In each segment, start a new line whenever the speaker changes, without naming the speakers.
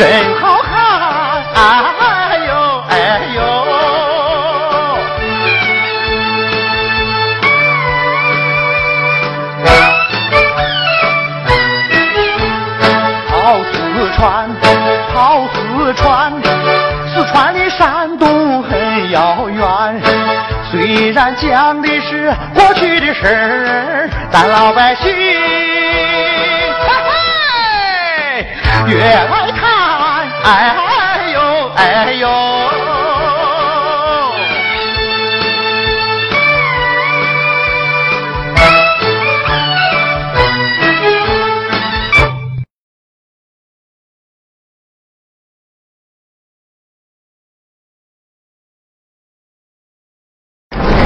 真好看，哎呦哎呦。跑四川，跑四川，四川离山东很遥远。虽然讲的是过去的事儿，但老百姓嘿嘿越来哎呦哎呦。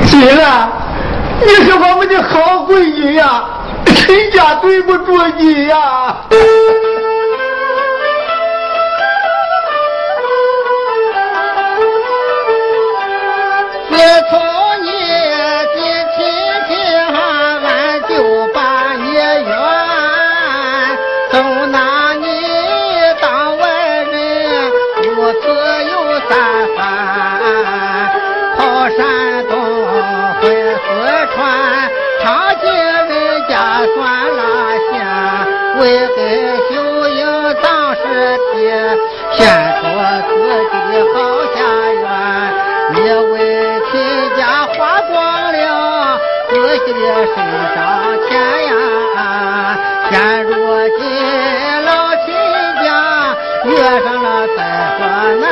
姐啊，你是我们的好闺女呀，谁家对不住你呀？
从你进亲戚，俺就把你怨，总拿你当外人，如此有三番。跑山东回四川，尝尽人家算了线，为给秀英当尸体，献出自己的好的身上钱呀，现如今老亲家遇上了灾祸难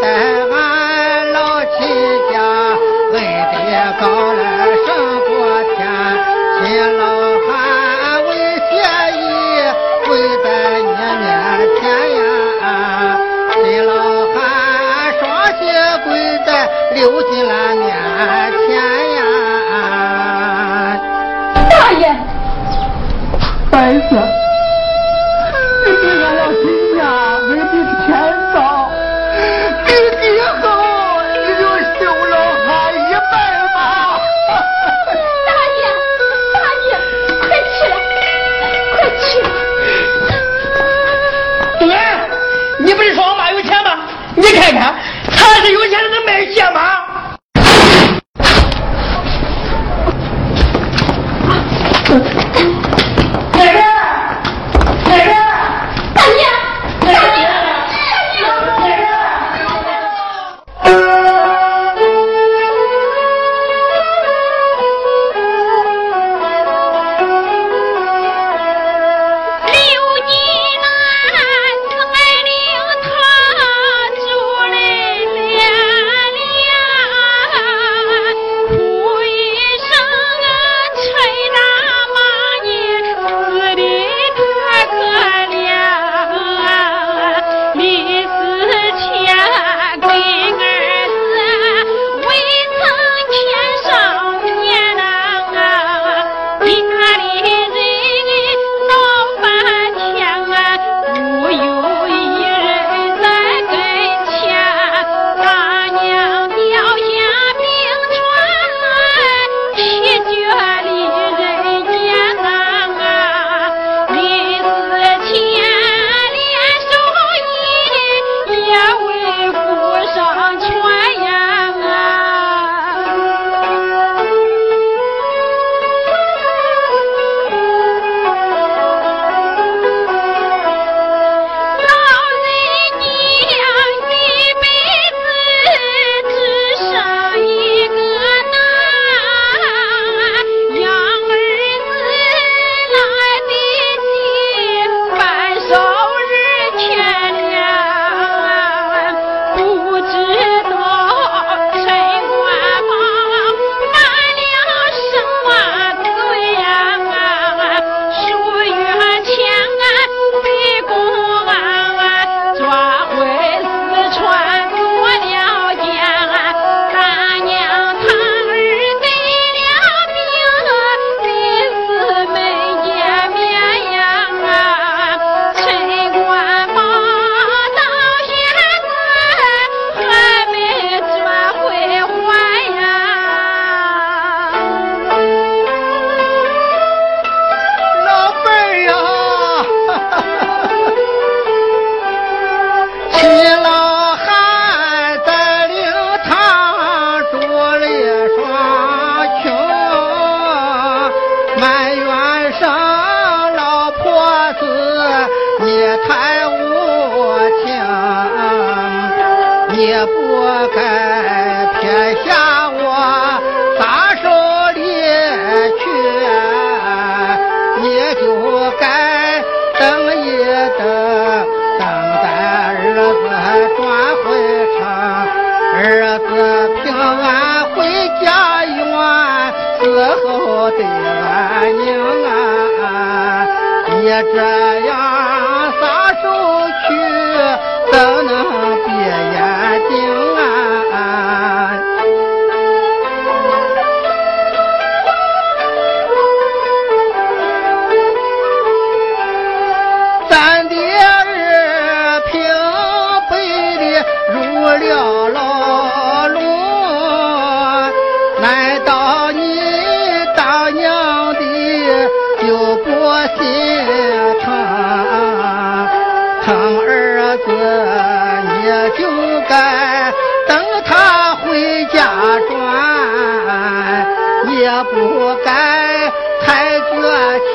在俺老亲家恩德高来胜过天，亲老汉为谢意跪在你面前呀，亲老汉双膝跪在刘金兰面前
不
该太绝情，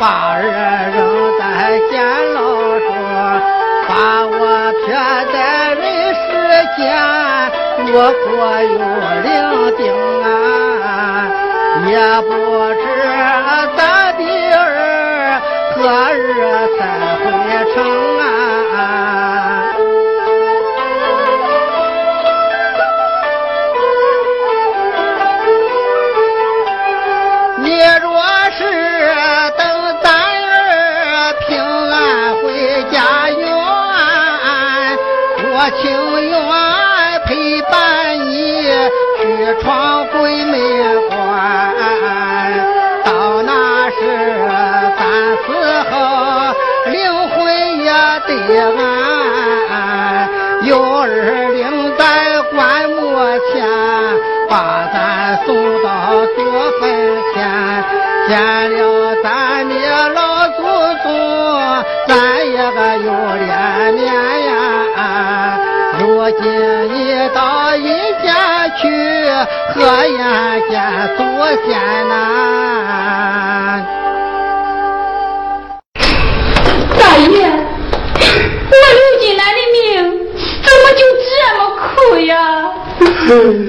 把儿扔在监牢中，把我撇在人世间，我国有伶仃啊，也不知咱的儿何日才回城啊。情愿陪伴你去闯鬼门关。到那时咱死后灵魂也得安，有儿领在棺木前，把咱送到祖坟前，去，何言见祖先呐？
大爷，我刘金兰的命怎么就这么苦呀？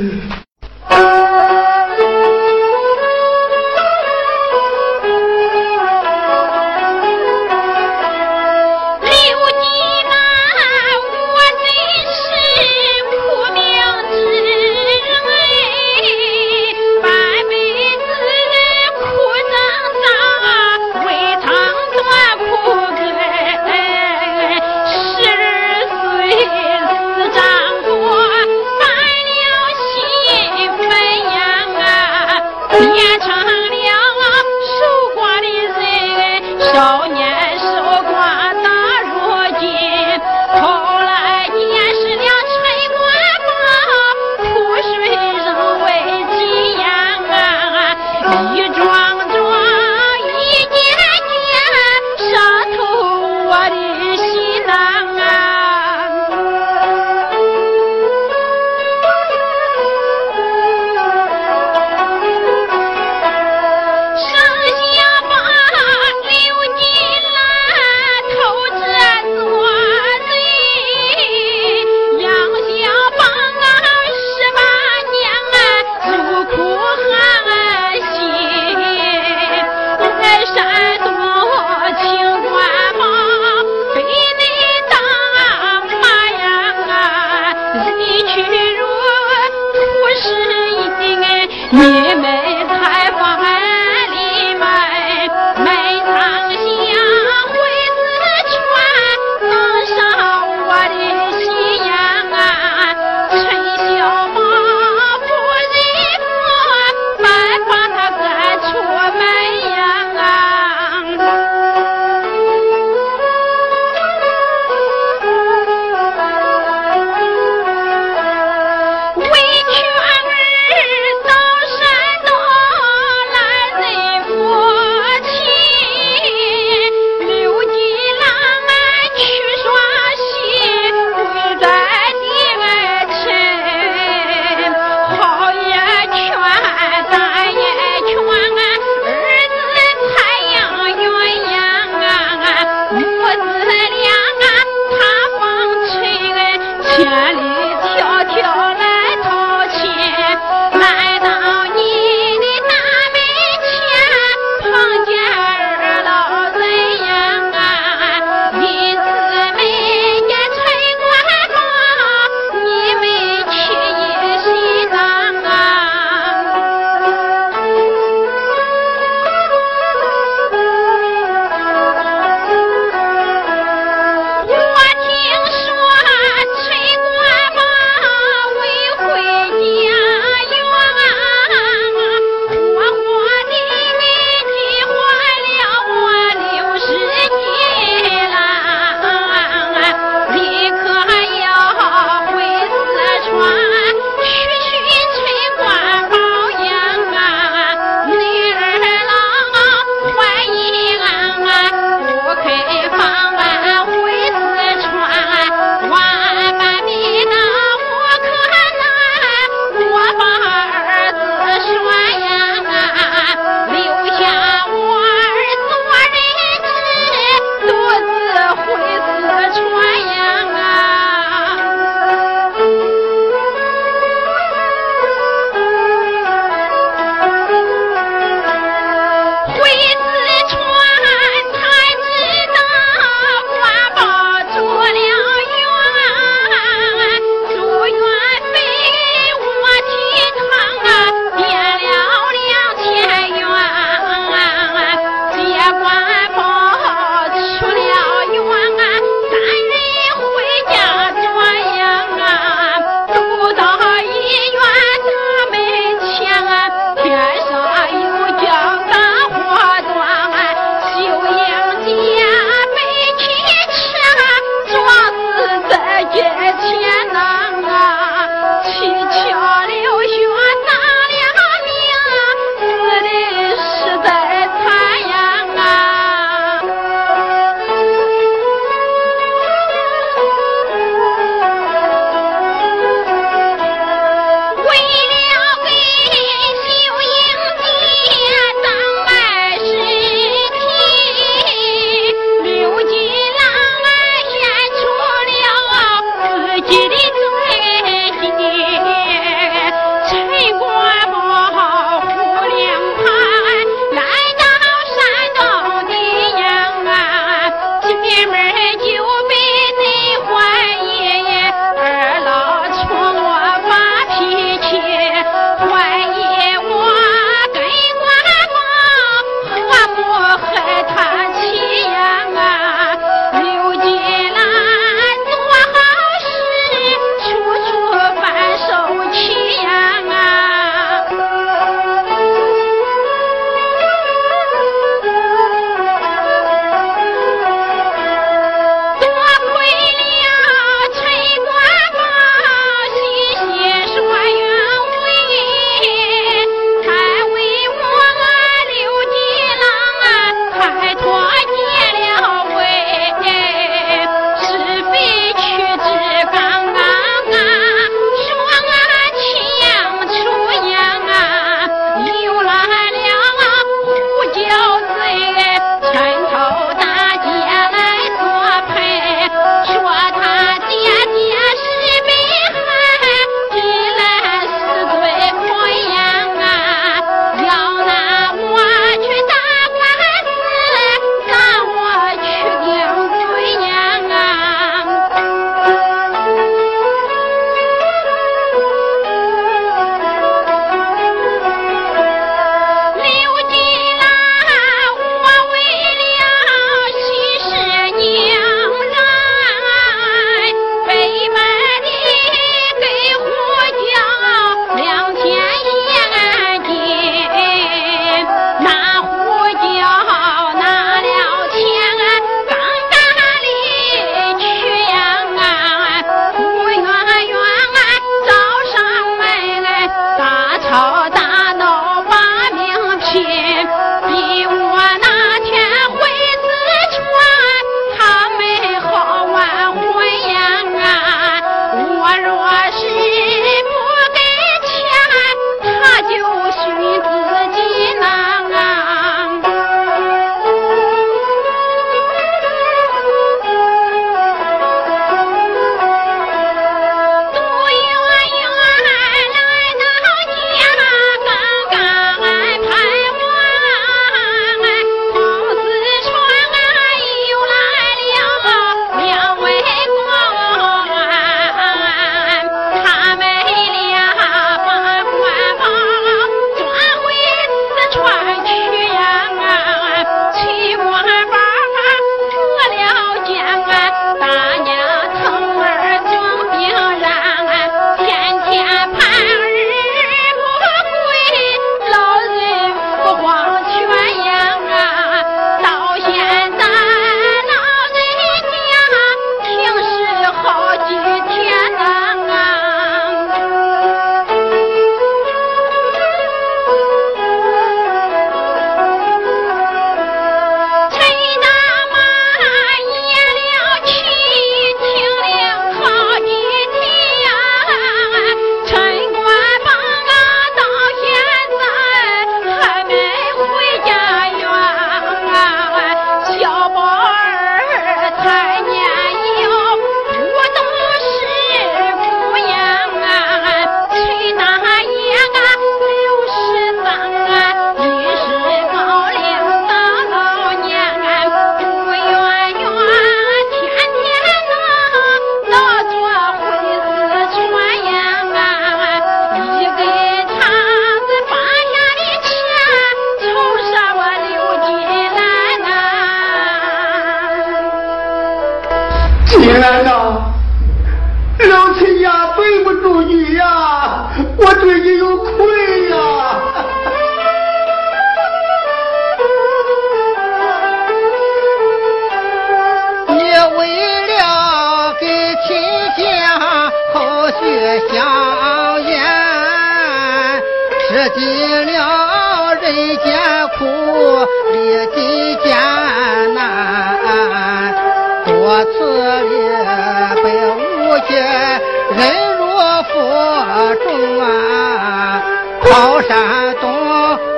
山东，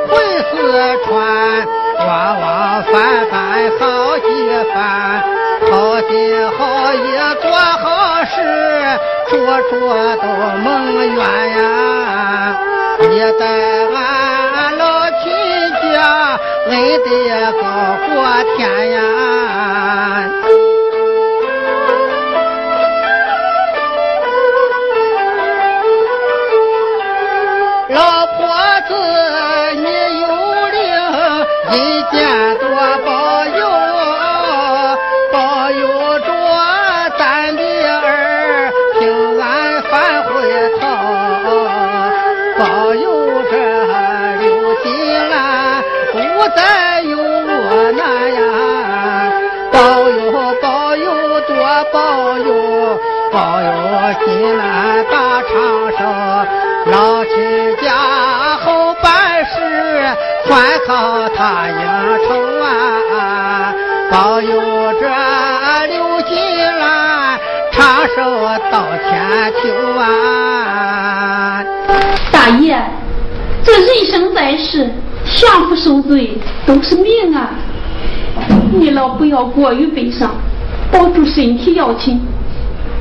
回四川，往往翻翻好几番。好心好意做好事，处处都蒙冤呀！你待俺老亲家恩德高过天呀！见多他应酬啊，保佑这刘金兰长寿到千秋啊！
大爷，这人生在世。享福受罪都是命啊！你老不要过于悲伤，保住身体要紧。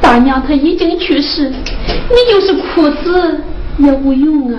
大娘她已经去世，你就是哭死也无用啊。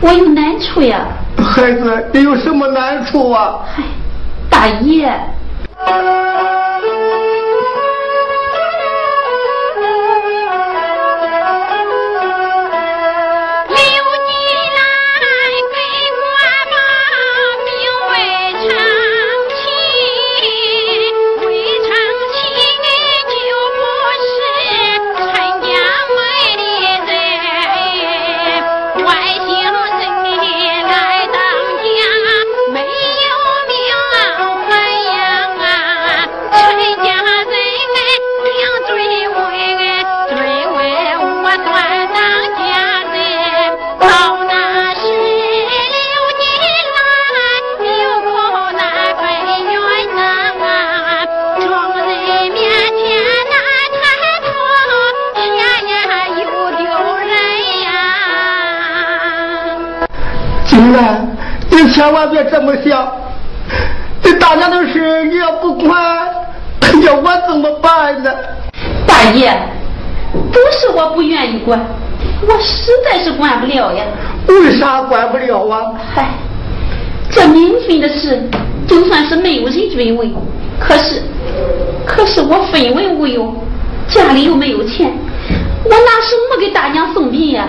我
有难处呀。
孩子，你有什么难处啊？
嗨。大爷。
你千万别这么想，这大娘的事你要不管，要我怎么办呢？
大爷，不是我不愿意管，我实在是管不了呀。
为啥管不了啊？
嗨，这名分的事，就算是没有人追问，可是，可是我分文无有，家里又没有钱，我拿什么给大娘送殡呀？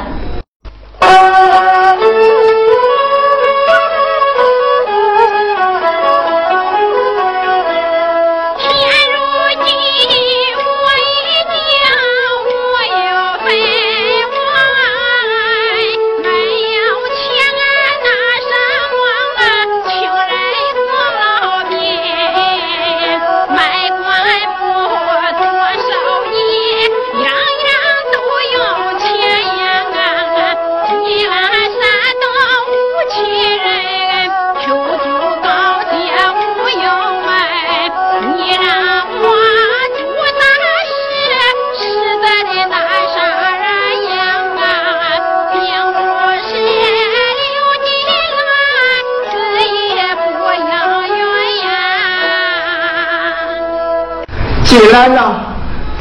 李兰呐，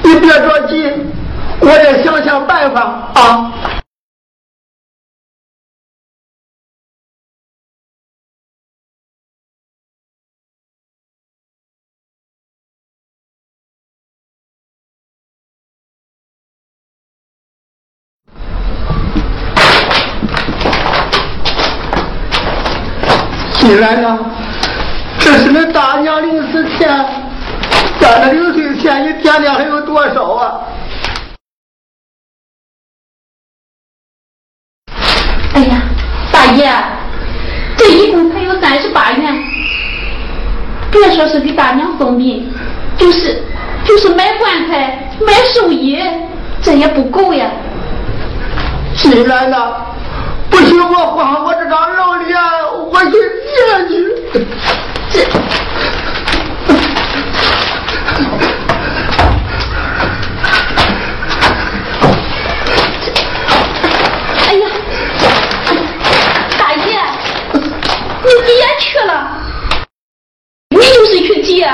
你别着急，我也想想办法啊。李兰呐，这是恁大娘临死前攒的零碎。天你天天还有多少啊？
哎呀大爷这一共才有三十八元别说是给大娘送殡就是就是买棺材买寿衣这也不够呀。
谁来了不行我花我这张老脸我去见
这你别去了。你就是去接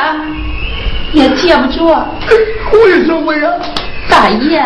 也接不住。
为什么呀？
大爷。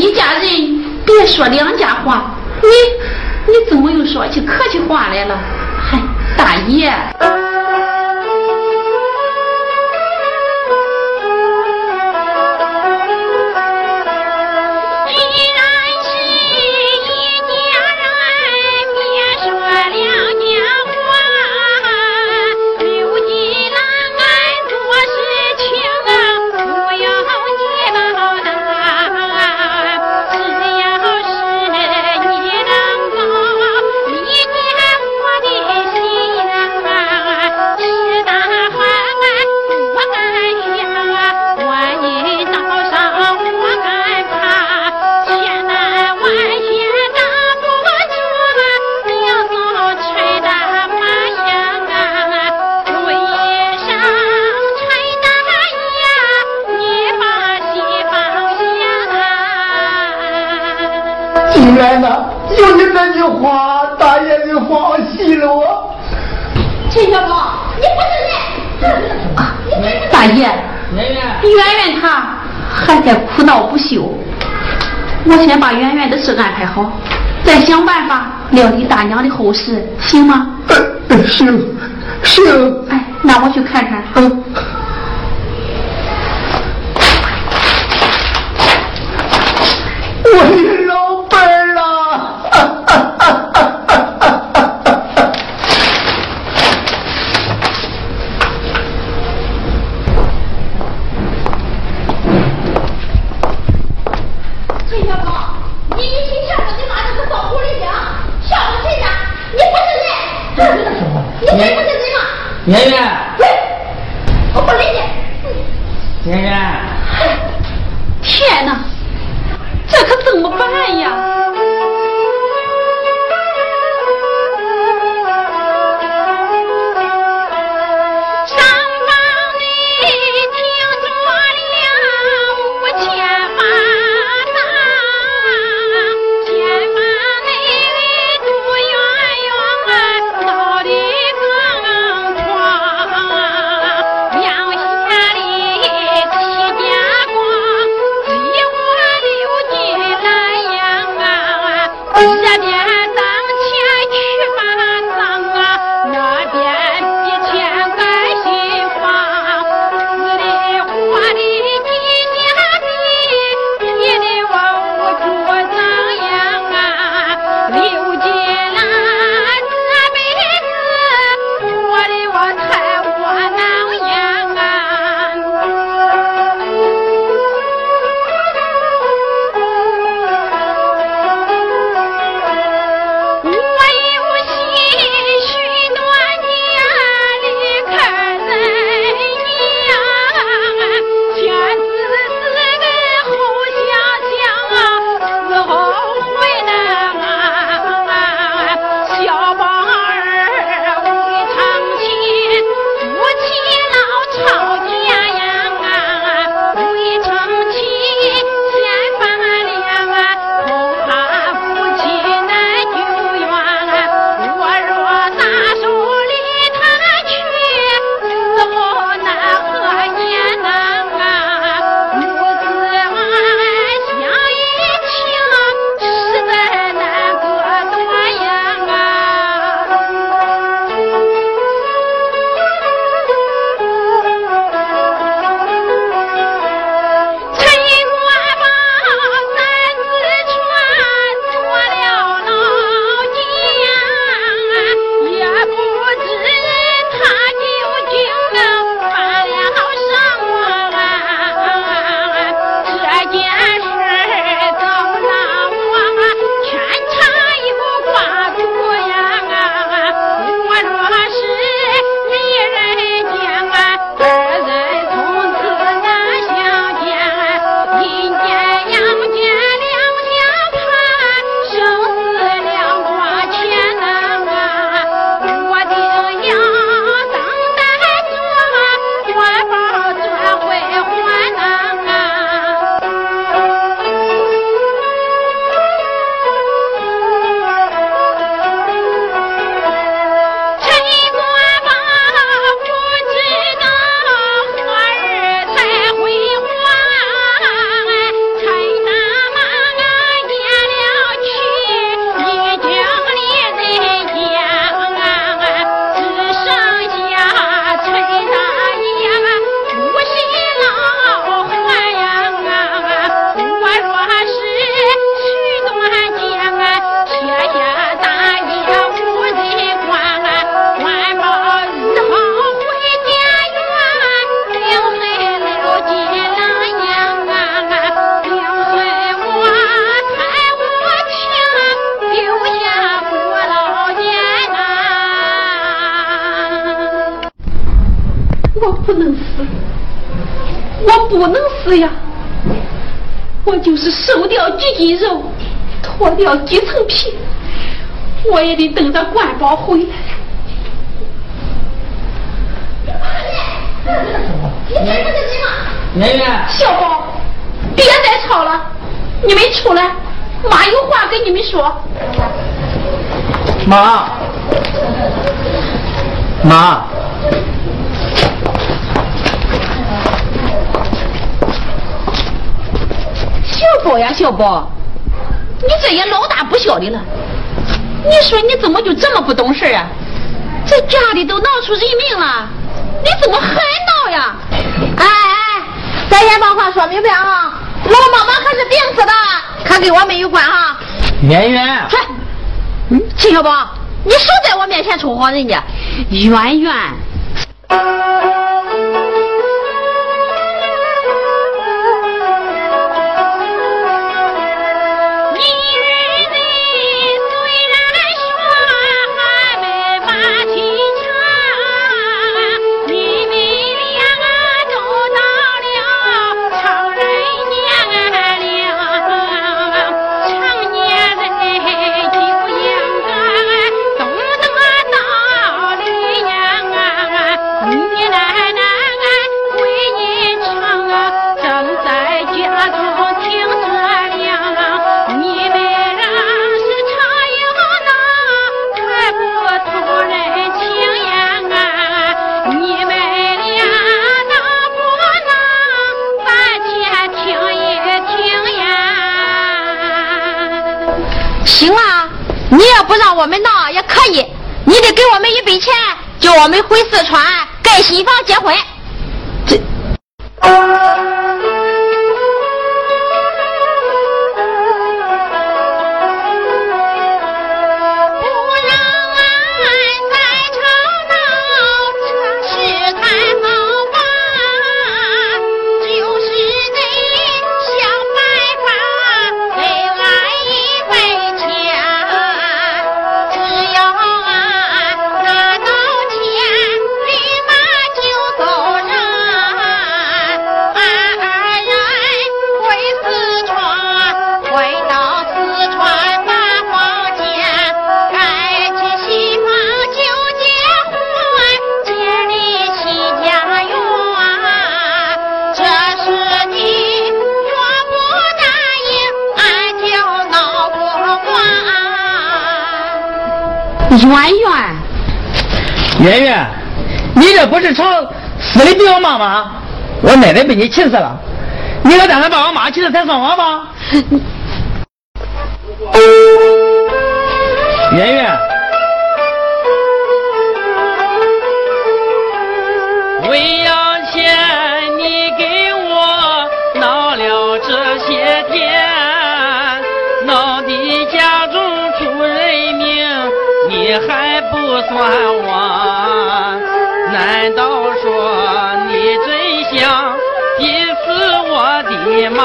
一家人
别说两家话，你你怎么又说起客气话来了？嗨，大爷。
我
气了，我
秦小宝，你不是你，大爷圆圆，圆圆她还在哭闹不休。我先把圆圆的事安排好，再想办法料理大娘的后事，行吗？
行。行。
哎，那我去看看。
嗯。我
是。
对呀
我
就是瘦掉几斤肉脱掉几层皮我也得等着管保回来
圆圆
小宝别再吵了你们出来妈有话跟你们说。
妈妈。
宝呀，小宝，你这也老大不小的了。你说你怎么就这么不懂事啊？这家里都闹出人命了，你怎么还闹呀？
哎哎，咱先把话说明白啊！老妈妈可是病死的，可跟我没有关哈。
圆圆，
去，秦小宝，你少在我面前丑化人家。
圆圆，
不
让我们闹也可以，你得给我们一笔钱，叫我们回四川盖新房结婚。
圆圆，
圆圆，你这不是朝死里逼我妈吗？我奶奶被你气死了，你可打算把我妈气死才算我吗？圆圆，不算完？难道说你真想逼死我的妈？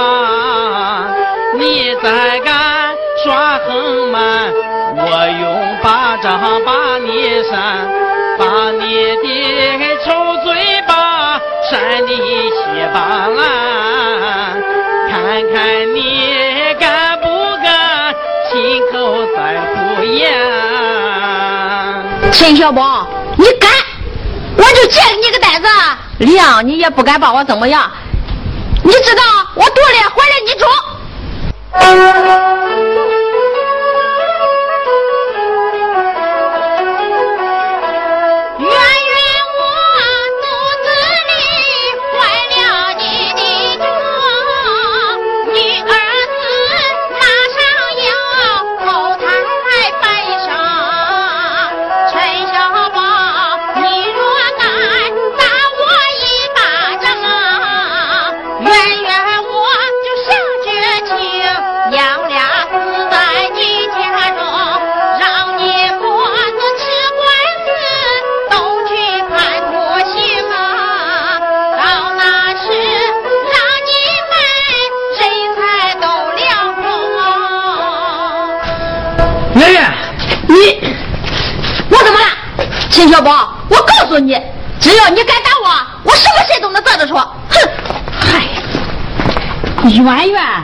你再敢耍横蛮，我用巴掌把你扇，把你的臭嘴巴扇得稀巴烂，看看
陈小宝，你敢，我就借给你个胆子，亮你也不敢把我怎么样。你知道我
肚里怀了你种。小宝，我
告诉你，只要你敢打我，我什么事都能做得出。哼！
嗨，圆圆，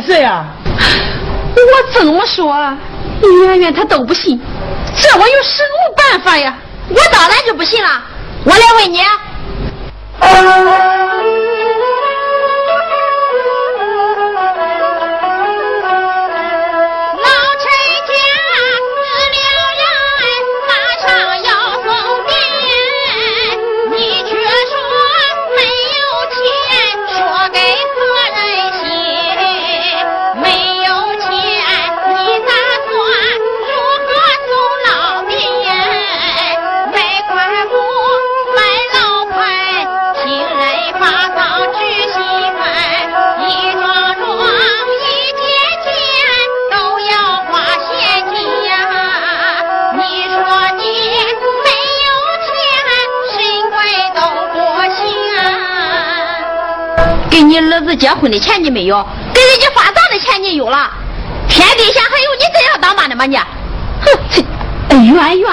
的誓呀？
我怎么说，圆圆她都不信，这我有什么办法呀？
我当然就不信了。我来问你。你儿子结婚的钱你没有，给人家发账的钱你有了，天底下还有你这样当妈的吗你？哼！
哎，圆圆。